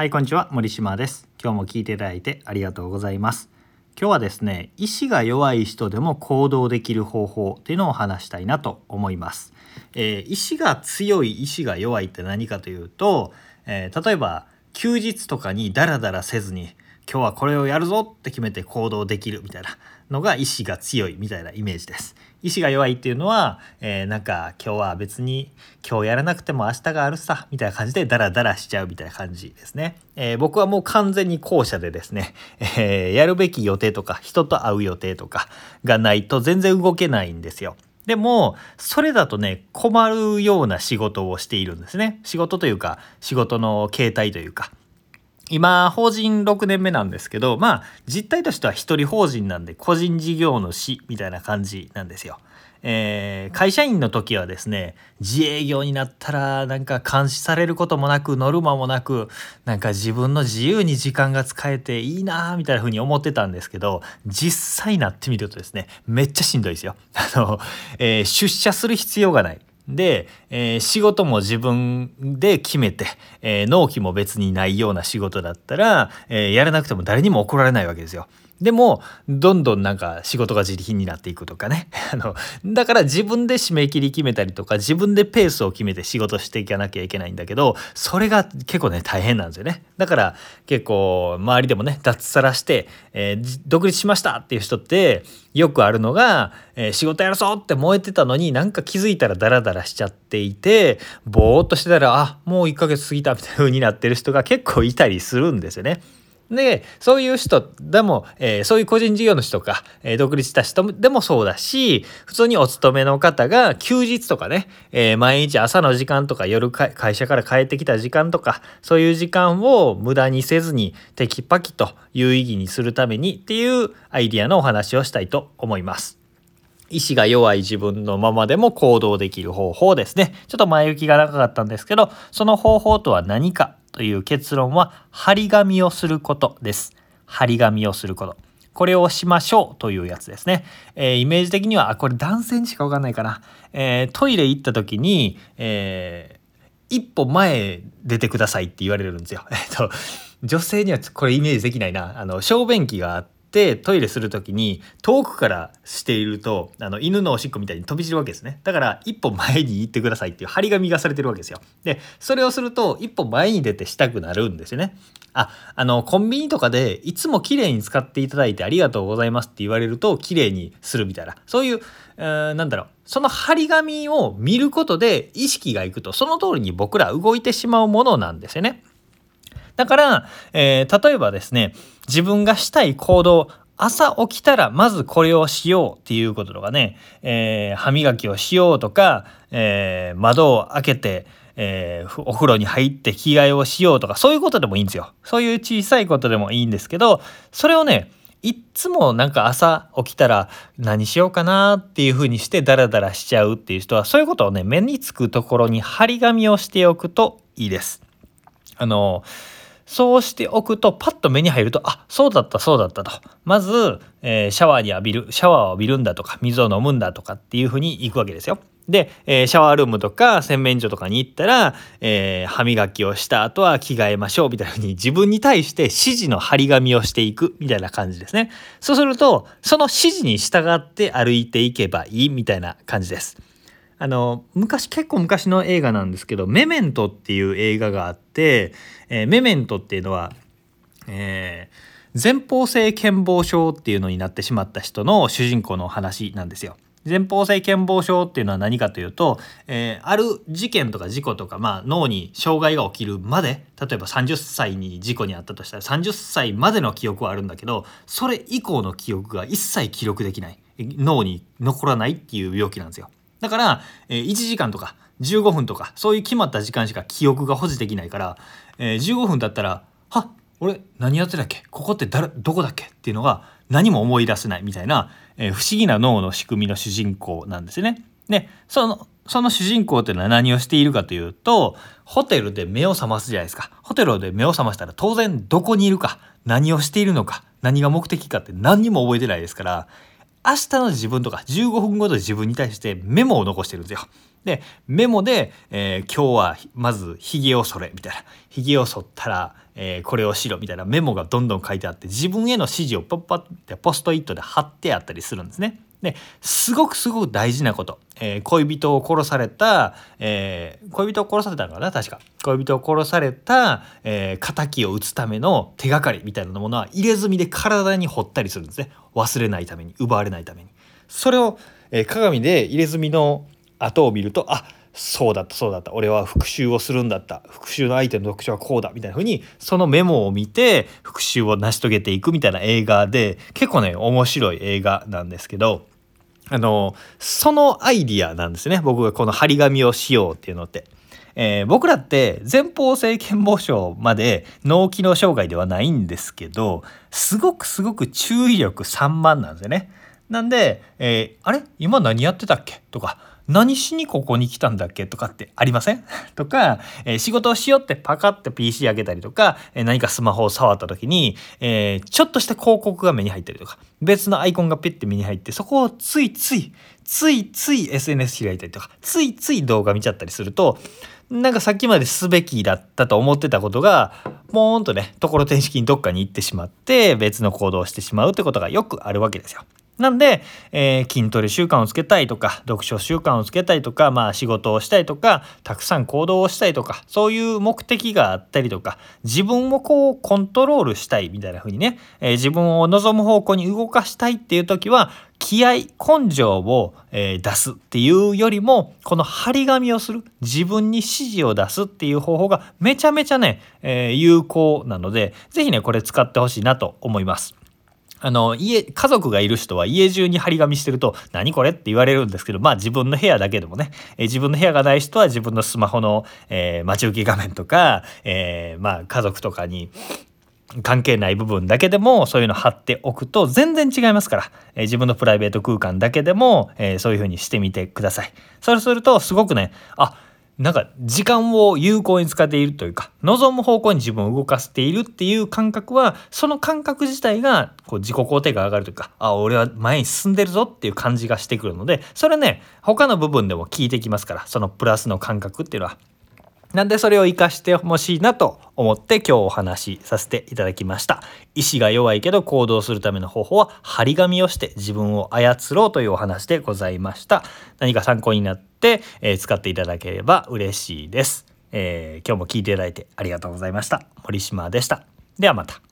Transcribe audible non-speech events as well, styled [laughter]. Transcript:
はいこんにちは森島です。今日も聞いていただいてありがとうございます。今日はですね意志が弱い人でも行動できる方法っていうのを話したいなと思います、えー、意志が強い意志が弱いって何かというと、えー、例えば休日とかにダラダラせずに今日はこれをやるぞって決めて行動できるみたいなのが意志が強いみたいなイメージです。意志が弱いっていうのは、えー、なんか今日は別に今日やらなくても明日があるさみたいな感じでダラダラしちゃうみたいな感じですね。えー、僕はもう完全に後者でですね、えー、やるべき予定とか人と会う予定とかがないと全然動けないんですよ。でもそれだとね困るような仕事をしているんですね。仕事というか仕事の形態というか。今、法人6年目なんですけど、まあ、実態としては一人法人なんで、個人事業主みたいな感じなんですよ。えー、会社員の時はですね、自営業になったら、なんか監視されることもなく、ノルマもなく、なんか自分の自由に時間が使えていいなみたいな風に思ってたんですけど、実際なってみるとですね、めっちゃしんどいですよ。あの、えー、出社する必要がない。で、えー、仕事も自分で決めて、えー、納期も別にないような仕事だったら、えー、やらなくても誰にも怒られないわけですよ。でもどんどんなんか仕事が自力になっていくとかね [laughs] あのだから自分で締め切り決めたりとか自分でペースを決めて仕事していかなきゃいけないんだけどそれが結構ね大変なんですよねだから結構周りでもね脱サラして、えー、独立しましたっていう人ってよくあるのが、えー、仕事やるぞって燃えてたのになんか気づいたらダラダラしちゃっていてぼーっとしてたらあもう1ヶ月過ぎたみたいな風になってる人が結構いたりするんですよね。で、そういう人でも、えー、そういう個人事業主とか、えー、独立した人でもそうだし、普通にお勤めの方が休日とかね、えー、毎日朝の時間とか夜会社から帰ってきた時間とか、そういう時間を無駄にせずにテキパキと有意義にするためにっていうアイディアのお話をしたいと思います。意志が弱い自分のままでも行動できる方法ですね。ちょっと前置きが長かったんですけど、その方法とは何かという結論は、張り紙をすることです。張り紙をすること。これをしましょうというやつですね。えー、イメージ的には、あ、これ男性にしかわかんないかな。えー、トイレ行った時に、えー、一歩前出てくださいって言われるんですよ。[laughs] えっと、女性にはこれイメージできないな。あの、小便器があって、ってトイレする時に遠くからしているとあの犬のおしっこみたいに飛び散るわけですね。だから一歩前に行ってくださいっていう張り紙がされてるわけですよ。でそれをすると一歩前に出てしたくなるんですよね。ああのコンビニとかでいつも綺麗に使っていただいてありがとうございますって言われると綺麗にするみたいな。そういう、えー、なんだろう。その張り紙を見ることで意識がいくと。その通りに僕ら動いてしまうものなんですよね。だから、えー、例えばですね、自分がしたい行動、朝起きたらまずこれをしようっていうこととかね、えー、歯磨きをしようとか、えー、窓を開けて、えー、お風呂に入って着替えをしようとかそういうことでもいいんですよ。そういう小さいことでもいいんですけどそれをねいっつもなんか朝起きたら何しようかなっていうふうにしてダラダラしちゃうっていう人はそういうことをね目につくところに張り紙をしておくといいです。あのーそうしておくとパッと目に入るとあそうだったそうだったとまず、えー、シャワーに浴びるシャワーを浴びるんだとか水を飲むんだとかっていうふうに行くわけですよ。で、えー、シャワールームとか洗面所とかに行ったら、えー、歯磨きをした後は着替えましょうみたいなふうに自分に対して指示の張り紙をしていくみたいな感じですね。そうするとその指示に従って歩いていけばいいみたいな感じです。あの昔結構昔の映画なんですけど「メメント」っていう映画があって、えー、メメントっていうのは、えー、前方性健忘症っていうのになってしまった人の主人公の話なんですよ。前方性健忘症っていうのは何かというと、えー、ある事件とか事故とか、まあ、脳に障害が起きるまで例えば30歳に事故に遭ったとしたら30歳までの記憶はあるんだけどそれ以降の記憶が一切記録できない脳に残らないっていう病気なんですよ。だから、えー、1時間とか15分とかそういう決まった時間しか記憶が保持できないから、えー、15分だったら「はっ俺何やってたっけ？ここって誰どこだっけ?」っていうのが何も思い出せないみたいな、えー、不思議な脳の仕組みの主人公なんですね。でそのその主人公っていうのは何をしているかというとホテルで目を覚ますじゃないですかホテルで目を覚ましたら当然どこにいるか何をしているのか何が目的かって何にも覚えてないですから明日の自分とか15分後の自分に対してメモを残してるんですよ。でメモで、えー、今日はまず髭を剃れみたいな髭を剃ったら、えー、これをしろみたいなメモがどんどん書いてあって自分への指示をパッパってポストイットで貼ってあったりするんですね。ですごくすごく大事なこと、えー、恋人を殺された、えー、恋人を殺されたのかな？確か。恋人を殺された、えー、仇を討つための手がかりみたいなものは入れ墨で体に彫ったりするんですね。忘れないために奪われないために。それを、え鏡で入れ墨の跡を見るとあそうだったそうだった。俺は復讐をするんだった。復讐の相手の特徴はこうだみたいな風にそのメモを見て復讐を成し遂げていくみたいな映画で結構ね面白い映画なんですけどあのそのアイディアなんですね僕がこの張り紙をしようっていうのって。えー、僕らって前方性健忘症まで脳機能障害ではないんですけどすごくすごく注意力散漫なんですよね。なんで、えー、あれ？今何やってたっけ？とか何しにここに来たんだっけ？とかってありません？[laughs] とか、えー、仕事をしようってパカッて PC 開けたりとか、えー、何かスマホを触った時に、えー、ちょっとした広告が目に入ったりとか、別のアイコンがペッて目に入って、そこをついつい、ついつい SNS 開いたりとか、ついつい動画見ちゃったりすると、なんかさっきまですべきだったと思ってたことが、ポーンとね、ところてん式にどっかに行ってしまって、別の行動をしてしまうってことがよくあるわけですよ。なんで、えー、筋トレ習慣をつけたいとか読書習慣をつけたいとか、まあ、仕事をしたいとかたくさん行動をしたいとかそういう目的があったりとか自分をこうコントロールしたいみたいな風にね、えー、自分を望む方向に動かしたいっていう時は気合根性を、えー、出すっていうよりもこの張り紙をする自分に指示を出すっていう方法がめちゃめちゃね、え有効なので是非ねこれ使ってほしいなと思います。あの、家、家族がいる人は家中に張り紙してると、何これって言われるんですけど、まあ自分の部屋だけでもね、え自分の部屋がない人は自分のスマホの、えー、待ち受け画面とか、えー、まあ家族とかに、関係ない部分だけでもそういうの貼っておくと全然違いますから、えー、自分のプライベート空間だけでも、えー、そういう風にしてみてください。そうするとすごくね、あ、なんか時間を有効に使っているというか望む方向に自分を動かしているっていう感覚はその感覚自体がこう自己肯定が上がるというかあ俺は前に進んでるぞっていう感じがしてくるのでそれね他の部分でも効いてきますからそのプラスの感覚っていうのは。なんでそれを活かしてほしいなと思って今日お話しさせていただきました。意志が弱いけど行動するための方法は張り紙をして自分を操ろうというお話でございました。何か参考になって、えー、使っていただければ嬉しいです、えー、今日も聞いていただいてありがとうございました。森島でした。ではまた。